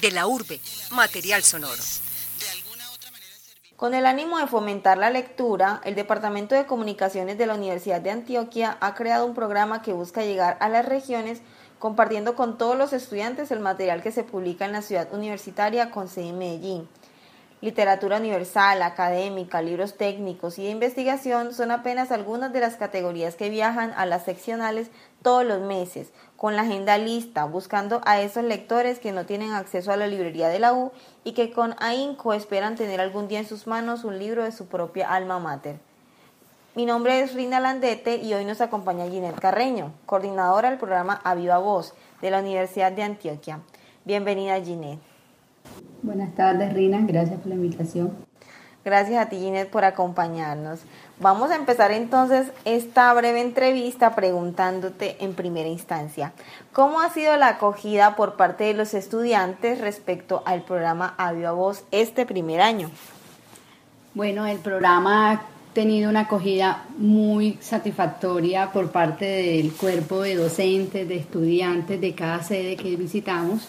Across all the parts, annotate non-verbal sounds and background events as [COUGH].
De la urbe, material sonoro. Con el ánimo de fomentar la lectura, el Departamento de Comunicaciones de la Universidad de Antioquia ha creado un programa que busca llegar a las regiones compartiendo con todos los estudiantes el material que se publica en la ciudad universitaria con sede en Medellín. Literatura universal, académica, libros técnicos y de investigación son apenas algunas de las categorías que viajan a las seccionales todos los meses, con la agenda lista, buscando a esos lectores que no tienen acceso a la librería de la U y que con ahínco esperan tener algún día en sus manos un libro de su propia alma mater. Mi nombre es Rina Landete y hoy nos acompaña Ginette Carreño, coordinadora del programa Aviva Voz de la Universidad de Antioquia. Bienvenida Ginette. Buenas tardes, Rina. Gracias por la invitación. Gracias a ti, Ginette, por acompañarnos. Vamos a empezar entonces esta breve entrevista preguntándote en primera instancia, ¿cómo ha sido la acogida por parte de los estudiantes respecto al programa Avio Voz este primer año? Bueno, el programa ha tenido una acogida muy satisfactoria por parte del cuerpo de docentes, de estudiantes de cada sede que visitamos,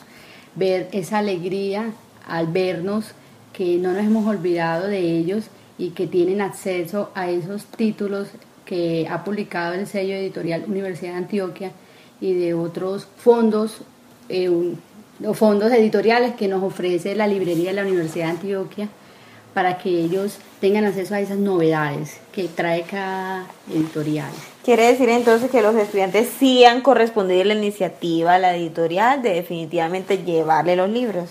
ver esa alegría al vernos que no nos hemos olvidado de ellos y que tienen acceso a esos títulos que ha publicado el sello editorial Universidad de Antioquia y de otros fondos, eh, fondos editoriales que nos ofrece la librería de la Universidad de Antioquia para que ellos tengan acceso a esas novedades que trae cada editorial. Quiere decir entonces que los estudiantes sí han correspondido a la iniciativa, a la editorial, de definitivamente llevarle los libros.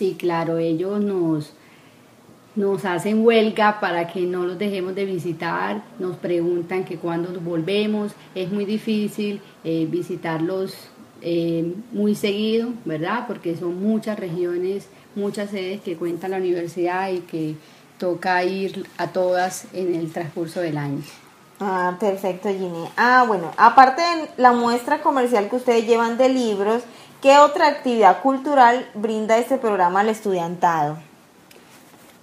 Sí, claro, ellos nos, nos hacen huelga para que no los dejemos de visitar, nos preguntan que cuando volvemos, es muy difícil eh, visitarlos eh, muy seguido, ¿verdad? Porque son muchas regiones, muchas sedes que cuenta la universidad y que toca ir a todas en el transcurso del año. Ah, perfecto, Ginny. Ah, bueno, aparte de la muestra comercial que ustedes llevan de libros, ¿Qué otra actividad cultural brinda este programa al estudiantado?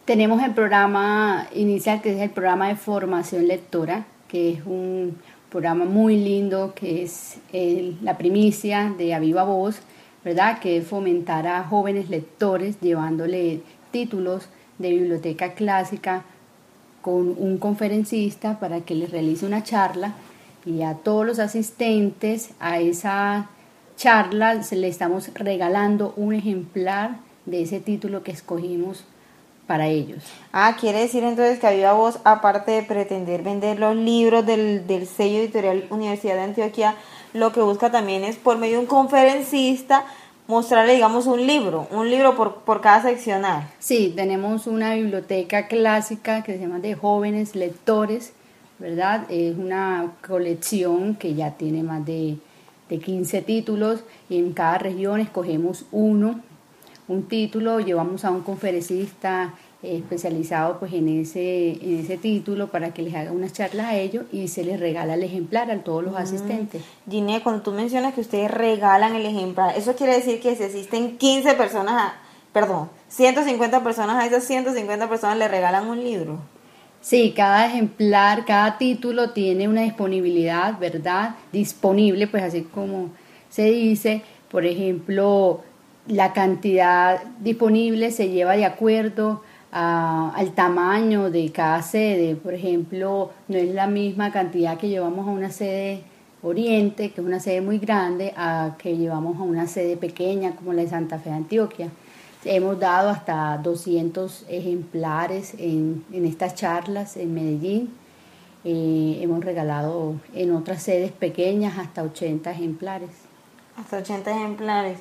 Tenemos el programa inicial, que es el programa de formación lectora, que es un programa muy lindo, que es la primicia de Aviva Voz, ¿verdad? Que es fomentar a jóvenes lectores llevándole títulos de biblioteca clásica con un conferencista para que les realice una charla y a todos los asistentes a esa charla le estamos regalando un ejemplar de ese título que escogimos para ellos. Ah, quiere decir entonces que Aviva Voz, aparte de pretender vender los libros del, del sello editorial Universidad de Antioquia, lo que busca también es por medio de un conferencista mostrarle, digamos, un libro, un libro por, por cada seccional. Sí, tenemos una biblioteca clásica que se llama de jóvenes lectores, ¿verdad? Es una colección que ya tiene más de de 15 títulos y en cada región escogemos uno, un título, llevamos a un conferencista especializado pues en ese, en ese título para que les haga unas charlas a ellos y se les regala el ejemplar a todos los mm. asistentes. Ginea, cuando tú mencionas que ustedes regalan el ejemplar, eso quiere decir que si asisten 15 personas, perdón, 150 personas, a esas 150 personas le regalan un libro. Sí, cada ejemplar, cada título tiene una disponibilidad, ¿verdad? Disponible, pues así como se dice. Por ejemplo, la cantidad disponible se lleva de acuerdo al tamaño de cada sede. Por ejemplo, no es la misma cantidad que llevamos a una sede Oriente, que es una sede muy grande, a que llevamos a una sede pequeña como la de Santa Fe de Antioquia. Hemos dado hasta 200 ejemplares en, estas charlas en Medellín. Eh, hemos regalado en otras sedes pequeñas hasta 80 ejemplares. Hasta 80 ejemplares.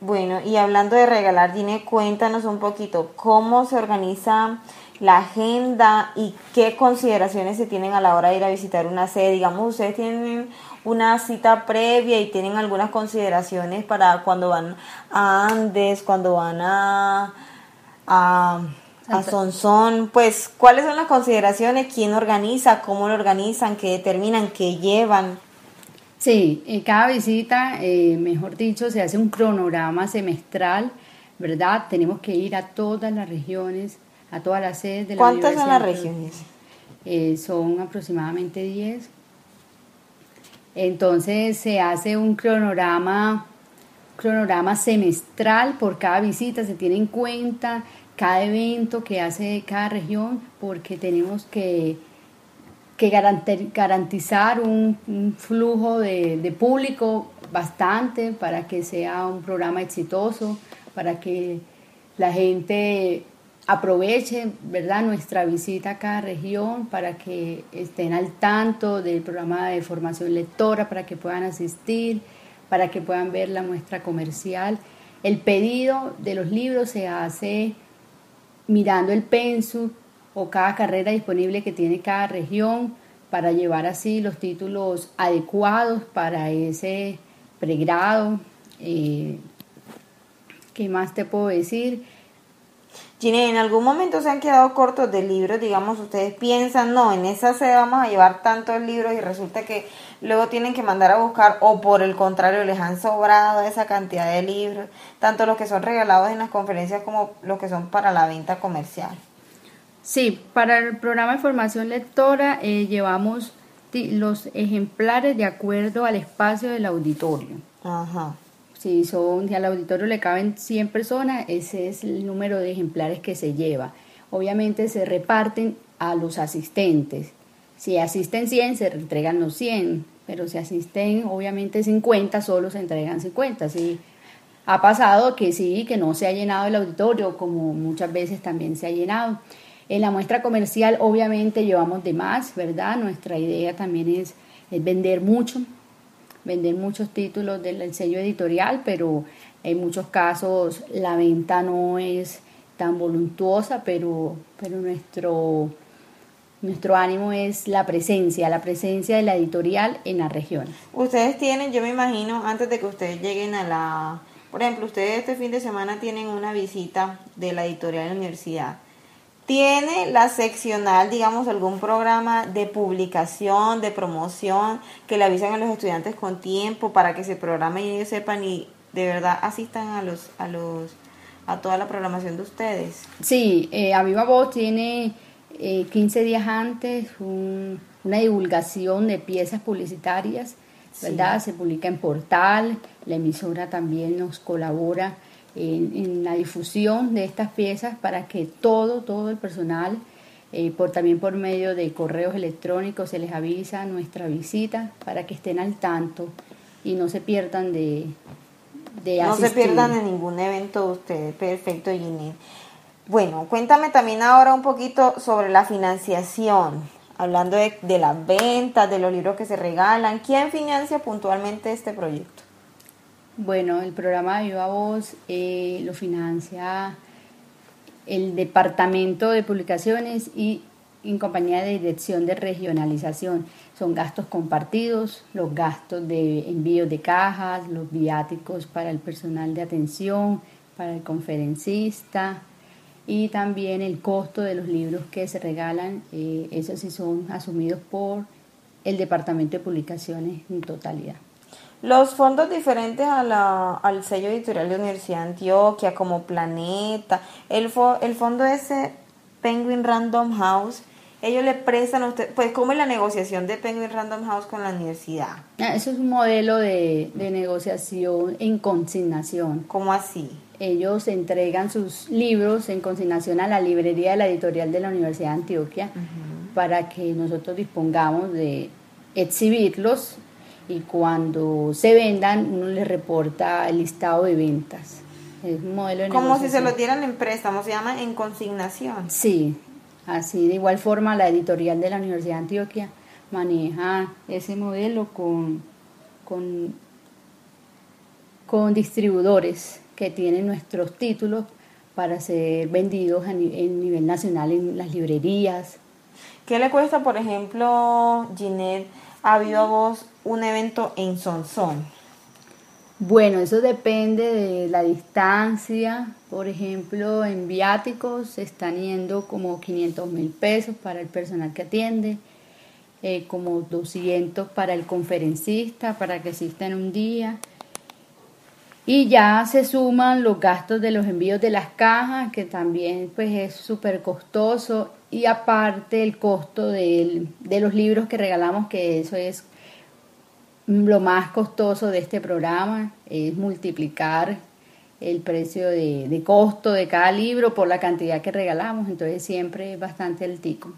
Bueno, y hablando de regalar, Dine, cuéntanos un poquito cómo se organiza la agenda y qué consideraciones se tienen a la hora de ir a visitar una sede. Digamos, ustedes tienen una cita previa y tienen algunas consideraciones para cuando van a Andes, cuando van a, a, a Sonsón, pues cuáles son las consideraciones, quién organiza, cómo lo organizan, qué determinan, qué llevan. Sí, en cada visita, eh, mejor dicho, se hace un cronograma semestral, ¿verdad? Tenemos que ir a todas las regiones, a todas las sedes de la ¿Cuántas son las regiones? Eh, son aproximadamente 10 entonces se hace un cronograma cronograma semestral por cada visita, se tiene en cuenta cada evento que hace cada región porque tenemos que, que garantizar un, flujo de, de, público bastante para que sea un programa exitoso, para que la gente aproveche ¿verdad? nuestra visita a cada región para que estén al tanto del programa de formación lectora, para que puedan asistir, para que puedan ver la muestra comercial. El pedido de los libros se hace mirando el pensum o cada carrera disponible que tiene cada región para llevar así los títulos adecuados para ese pregrado. Eh, ¿Qué más te puedo decir? Gine, ¿en algún momento se han quedado cortos de libros? Digamos, ustedes piensan, no, en esa sede vamos a llevar tantos libros y resulta que luego tienen que mandar a buscar o por el contrario les han sobrado esa cantidad de libros, tanto los que son regalados en las conferencias como los que son para la venta comercial. Sí, para el programa de formación lectora eh, llevamos los ejemplares de acuerdo al espacio del auditorio. Ajá si son, al auditorio le caben 100 personas, ese es el número de ejemplares que se lleva. Obviamente se reparten a los asistentes. Si asisten 100, se entregan los 100, pero si asisten obviamente 50, solo se entregan 50. Sí, ha pasado que sí, que no se ha llenado el auditorio, como muchas veces también se ha llenado. En la muestra comercial obviamente llevamos de más, ¿verdad? Nuestra idea también es vender mucho, vender muchos títulos del sello editorial, pero en muchos casos la venta no es tan voluntuosa, pero, pero nuestro, nuestro ánimo es la presencia, la presencia de la editorial en la región. Ustedes tienen, yo me imagino, antes de que ustedes lleguen a la... Por ejemplo, ustedes este fin de semana tienen una visita de la editorial de la universidad ¿Tiene la seccional, digamos, algún programa de publicación, de promoción, que le avisen a los estudiantes con tiempo para que se programen y ellos sepan y de verdad asistan a los, a los, a toda la programación de ustedes? Sí, eh, Aviva Voz tiene eh, 15 días antes una divulgación de piezas publicitarias, ¿verdad? Se publica en portal, la emisora también nos colabora en, la difusión de estas piezas para que todo, todo el personal, eh, por, también por medio de correos electrónicos, se les avisa nuestra visita para que estén al tanto y no se pierdan de, de No se pierdan de ningún evento de ustedes. Perfecto, Ginny. Bueno, cuéntame también ahora un poquito sobre la financiación, hablando de, de las ventas, de los libros que se regalan. ¿Quién financia puntualmente este proyecto? Bueno, el programa de Viva Voz eh, lo financia el Departamento de Publicaciones y en compañía de Dirección de Regionalización. Son gastos compartidos, los gastos de envío de cajas, los viáticos para el personal de atención, para el conferencista y también el costo de los libros que se regalan. Eh, esos sí son asumidos por el Departamento de Publicaciones en totalidad. Los fondos diferentes a la, al sello editorial de Universidad de Antioquia, como Planeta, el, el fondo ese Penguin Random House, ellos le prestan a usted, pues ¿cómo es la negociación de Penguin Random House con la universidad? Ah, eso es un modelo de, de negociación en consignación. ¿Cómo así? Ellos entregan sus libros en consignación a la librería de la editorial de la Universidad de Antioquia para que nosotros dispongamos de exhibirlos y cuando se vendan uno le reporta el listado de ventas. Es un modelo de Como si se lo dieran en préstamo, se llama en consignación. Sí, así de igual forma la editorial de la Universidad de Antioquia maneja ese modelo con, con, con distribuidores que tienen nuestros títulos para ser vendidos a nivel nacional en las librerías. ¿Qué le cuesta, por ejemplo, Ginette, a viva voz un evento en Sonsón? Bueno, eso depende de la distancia. Por ejemplo, en viáticos se están yendo como 500 mil pesos para el personal que atiende, eh, como 200 para el conferencista, para que asista en un día. Y ya se suman los gastos de los envíos de las cajas, que también pues es súper costoso. Y aparte el costo de los libros que regalamos, que eso es lo más costoso de este programa es multiplicar el precio de, costo de cada libro por la cantidad que regalamos, entonces siempre es bastante altico.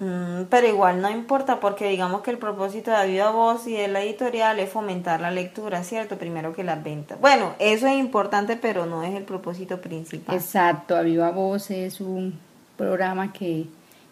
Mm, pero igual no importa porque digamos que el propósito de Viva Voz y de la editorial es fomentar la lectura, ¿cierto? Primero que las ventas. Bueno, eso es importante, pero no es el propósito principal. Exacto, A Voz es un programa que,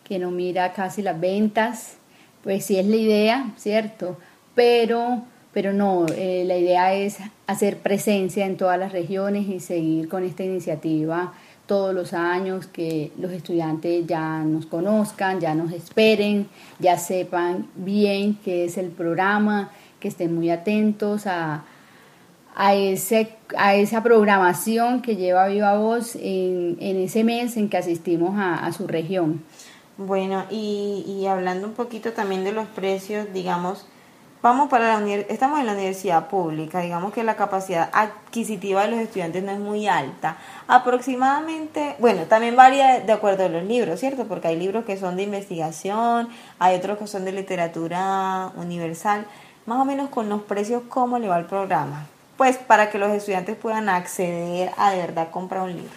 que no mira casi las ventas, pues sí es la idea, ¿cierto? Pero, pero no, eh, la idea es hacer presencia en todas las regiones y seguir con esta iniciativa todos los años, que los estudiantes ya nos conozcan, ya nos esperen, ya sepan bien qué es el programa, que estén muy atentos a, a, ese, a esa programación que lleva Viva Voz en, en ese mes en que asistimos a, a su región. Bueno, y, y hablando un poquito también de los precios, digamos, Vamos para la estamos en la universidad pública, digamos que la capacidad adquisitiva de los estudiantes no es muy alta. Aproximadamente, bueno, también varía de acuerdo a los libros, ¿cierto? Porque hay libros que son de investigación, hay otros que son de literatura universal, más o menos con los precios, ¿cómo le va el programa? Pues para que los estudiantes puedan acceder a de verdad comprar un libro.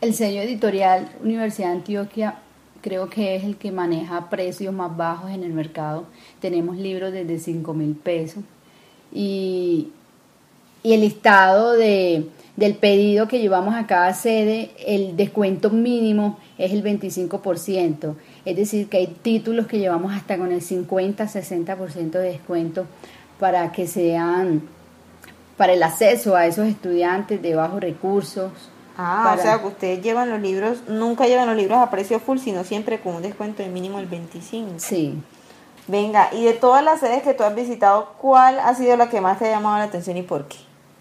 El sello editorial Universidad de Antioquia creo que es el que maneja precios más bajos en el mercado. Tenemos libros desde 5 mil pesos. Y, el listado de, del pedido que llevamos a cada sede, el descuento mínimo es el 25%. Es decir, que hay títulos que llevamos hasta con el 50-60% de descuento para que sean para el acceso a esos estudiantes de bajos recursos Ah, o sea que ustedes llevan los libros, nunca llevan los libros a precio full, sino siempre con un descuento de mínimo el 25. Sí. Venga, y de todas las sedes que tú has visitado, ¿cuál ha sido la que más te ha llamado la atención y por qué?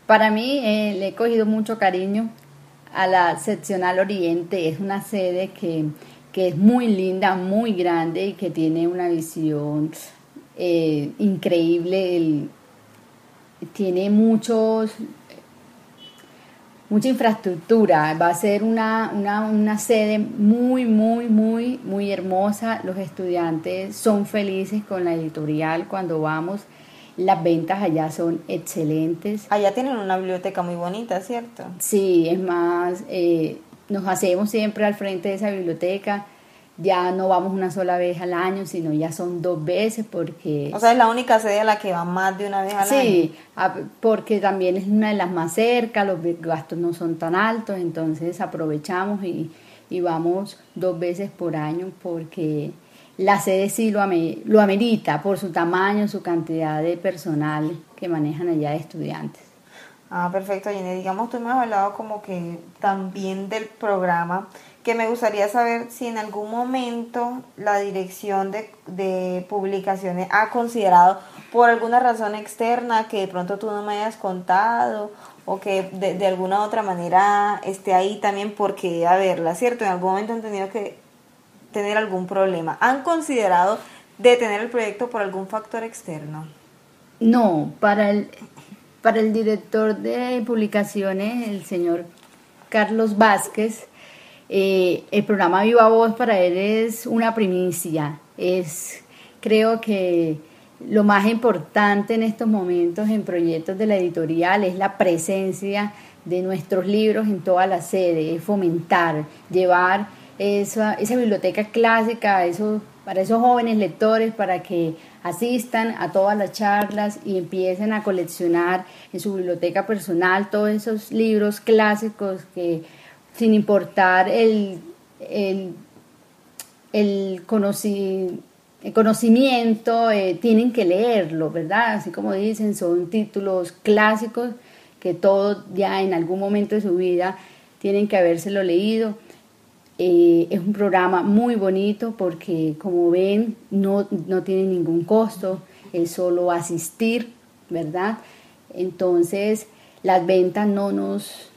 Para mí eh, le he cogido mucho cariño a la seccional Oriente. Es una sede que, que es muy linda, muy grande y que tiene una visión eh, increíble. tiene muchos mucha infraestructura, va a ser una, una, una, sede muy, muy, muy, muy hermosa. Los estudiantes son felices con la editorial cuando vamos. Las ventas allá son excelentes. Allá tienen una biblioteca muy bonita, ¿cierto? Sí, es más, eh, nos hacemos siempre al frente de esa biblioteca ya no vamos una sola vez al año, sino ya son dos veces porque... O sea, es la única sede a la que va más de una vez al año. Sí, porque también es una de las más cerca, los gastos no son tan altos, entonces aprovechamos y, y vamos dos veces por año porque la sede sí lo, lo amerita por su tamaño, su cantidad de personal que manejan allá de estudiantes. Ah, perfecto, Jenny. Digamos, tú me has hablado como que también del programa que me gustaría saber si en algún momento la dirección de, publicaciones ha considerado por alguna razón externa que de pronto tú no me hayas contado o que de, de alguna otra manera esté ahí también porque, a verla, ¿cierto? En algún momento han tenido que tener algún problema. ¿Han considerado detener el proyecto por algún factor externo? No, para el, para el director de publicaciones, el señor Carlos Vázquez, eh, el programa Viva Voz para él es una primicia. Es, creo que lo más importante en estos momentos en proyectos de la editorial es la presencia de nuestros libros en toda la sede, es fomentar, llevar esa, esa biblioteca clásica eso, para esos jóvenes lectores, para que asistan a todas las charlas y empiecen a coleccionar en su biblioteca personal todos esos libros clásicos que sin importar el, el, el, conocimiento, eh, tienen que leerlo, ¿verdad? Así como dicen, son títulos clásicos que todos ya en algún momento de su vida tienen que habérselo leído. Eh, es un programa muy bonito porque, como ven, no, no tiene ningún costo, es solo asistir, ¿verdad? Entonces, las ventas no nos,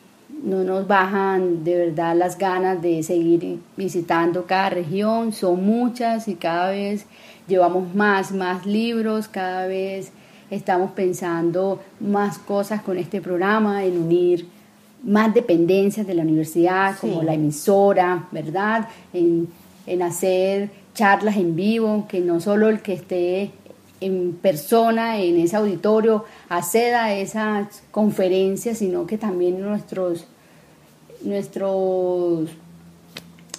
no nos bajan de verdad las ganas de seguir visitando cada región, son muchas y cada vez llevamos más, más libros, cada vez estamos pensando más cosas con este programa, en unir más dependencias de la universidad, como la emisora, ¿verdad? En, en hacer charlas en vivo, que no solo el que esté en persona, en ese auditorio, acceda a esas conferencias, sino que también nuestros, nuestros,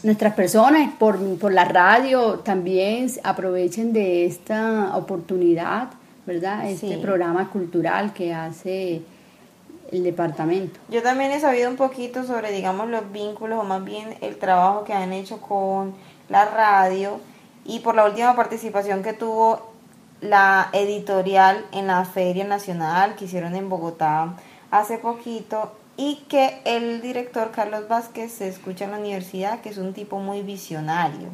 nuestras personas por, por la radio también aprovechen de esta oportunidad, ¿verdad? Este Sí. programa cultural que hace el departamento. Yo también he sabido un poquito sobre, digamos, los vínculos o más bien el trabajo que han hecho con la radio y por la última participación que tuvo la editorial en la Feria Nacional que hicieron en Bogotá hace poquito y que el director Carlos Vázquez se escucha en la universidad, que es un tipo muy visionario.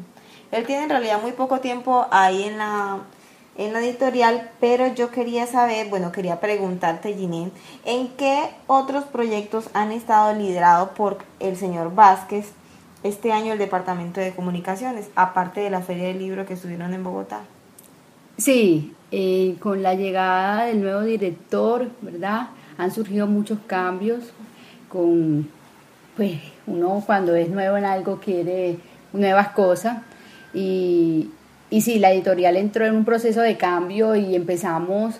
Él tiene en realidad muy poco tiempo ahí en la, en la editorial, pero yo quería saber, bueno, quería preguntarte, Ginette, ¿en qué otros proyectos han estado liderados por el señor Vázquez este año el Departamento de Comunicaciones, aparte de la Feria del Libro que estuvieron en Bogotá? Sí, eh, con la llegada del nuevo director, ¿verdad? Han surgido muchos cambios con, pues uno cuando es nuevo en algo quiere nuevas cosas y, y sí, la editorial entró en un proceso de cambio y empezamos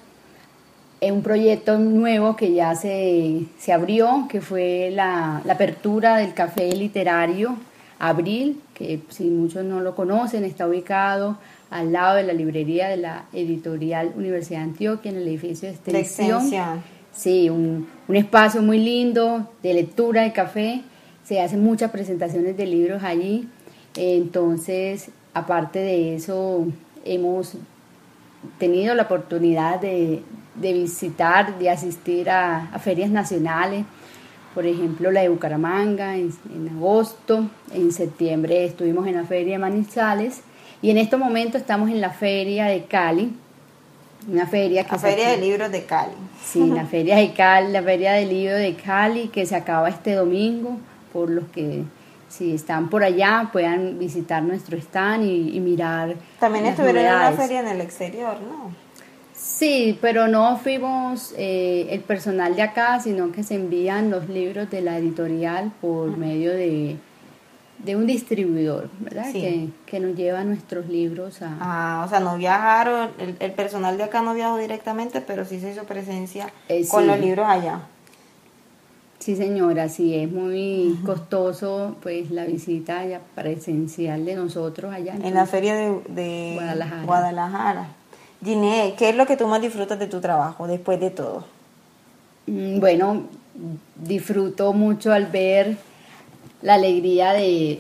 en un proyecto nuevo que ya se, se abrió, que fue la, la apertura del café literario Abril, que si muchos no lo conocen, está ubicado al lado de la librería de la editorial Universidad de Antioquia, en el edificio de De extensión. extensión. Sí, un, un espacio muy lindo de lectura, de café. Se hacen muchas presentaciones de libros allí. Entonces, aparte de eso, hemos tenido la oportunidad de, de visitar, de asistir a, a ferias nacionales. Por ejemplo, la de Bucaramanga en, en agosto. En septiembre estuvimos en la feria de Manizales. Y en estos momentos estamos en la feria de Cali. Una feria que La Feria de Libros de Cali. Sí, la [LAUGHS] feria de Cali, la feria del libro de Cali que se acaba este domingo, por los que si están por allá puedan visitar nuestro stand y, y mirar. También las estuvieron en una feria en el exterior, ¿no? Sí, pero no fuimos eh, el personal de acá, sino que se envían los libros de la editorial por medio de, de un distribuidor, ¿verdad? Sí. Que, que nos lleva nuestros libros a... Ah, o sea, no viajaron, el, el personal de acá no viajó directamente, pero sí se hizo presencia Eh, con sí. los libros allá. Sí, señora, sí, es muy costoso pues la visita ya presencial de nosotros allá. En la feria de, de Guadalajara. Guadalajara. Ginée, ¿qué es lo que tú más disfrutas de tu trabajo después de todo? Mm, Bueno, disfruto mucho al ver la alegría de,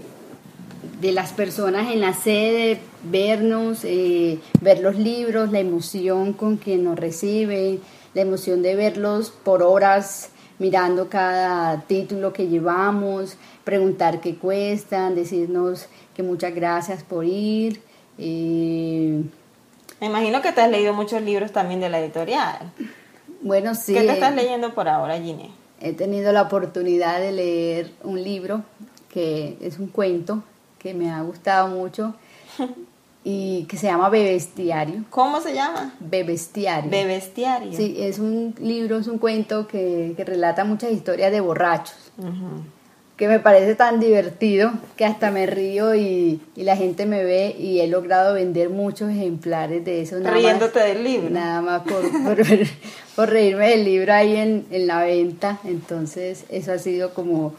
de las personas en la sede, vernos, eh, ver los libros, la emoción con que nos reciben, la emoción de verlos por horas mirando cada título que llevamos, preguntar qué cuestan, decirnos que muchas gracias por ir. eh, Me imagino que te has leído muchos libros también de la editorial. bueno, sí. ¿Qué te estás leyendo por ahora, Ginée? He tenido la oportunidad de leer un libro que es un cuento que me ha gustado mucho [LAUGHS] y que se llama Bebestiario. ¿Cómo se llama? Bebestiario. Bebestiario. Sí, es un libro, es un cuento que, que relata muchas historias de borrachos, Ujú. Que me parece tan divertido que hasta me río y, y la gente me ve y he logrado vender muchos ejemplares de eso. nada más- Riéndote del libro. Nada más por, por, por reírme del libro ahí en, en la venta. Entonces, eso ha sido como,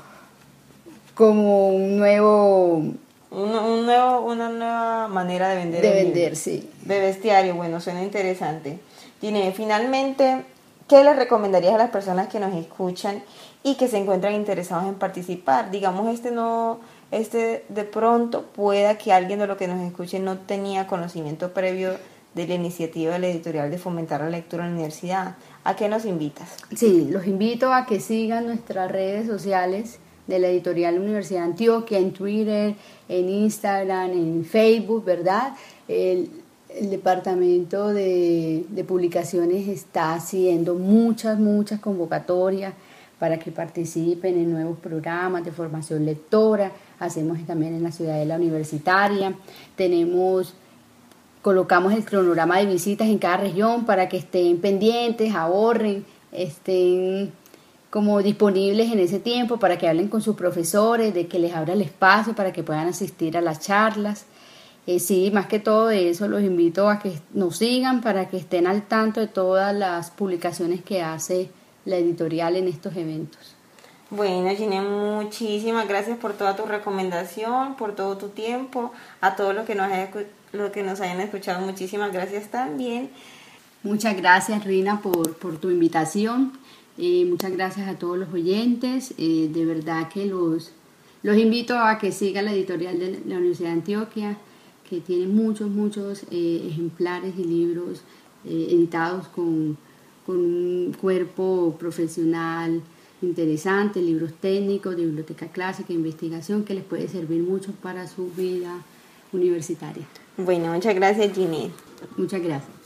como un nuevo Un, un nuevo, una nueva manera de vender. de libro. vender, sí. De bestiario, bueno, suena interesante. Ginée, finalmente, ¿qué le recomendarías a las personas que nos escuchan y que se encuentran interesados en participar? Digamos, este no, este de pronto pueda que alguien de lo que nos escuche no tenía conocimiento previo de la iniciativa de la editorial de fomentar la lectura en la universidad. ¿A qué nos invitas? Sí, los invito a que sigan nuestras redes sociales de la editorial Universidad de Antioquia, en Twitter, en Instagram, en Facebook, ¿verdad? El, departamento de, de publicaciones está haciendo muchas, muchas convocatorias para que participen en nuevos programas de formación lectora. Hacemos también en la ciudadela universitaria. Tenemos colocamos el cronograma de visitas en cada región para que estén pendientes, ahorren, estén como disponibles en ese tiempo para que hablen con sus profesores, de que les abra el espacio para que puedan asistir a las charlas. eh, sí, más que todo de eso, los invito a que nos sigan para que estén al tanto de todas las publicaciones que hace la editorial en estos eventos. Bueno, Gine, muchísimas gracias por toda tu recomendación, por todo tu tiempo, a todos los que nos, los que nos hayan escuchado, muchísimas gracias también. Muchas gracias, Rina, por, por tu invitación. Eh, muchas gracias a todos los oyentes. Eh, de verdad que los, los invito a que sigan la editorial de la Universidad de Antioquia, que tiene muchos, muchos eh, ejemplares y libros editados con, con un cuerpo profesional interesante, libros técnicos, de biblioteca clásica, investigación, que les puede servir mucho para su vida universitaria. Bueno, muchas gracias, Ginny. Muchas gracias.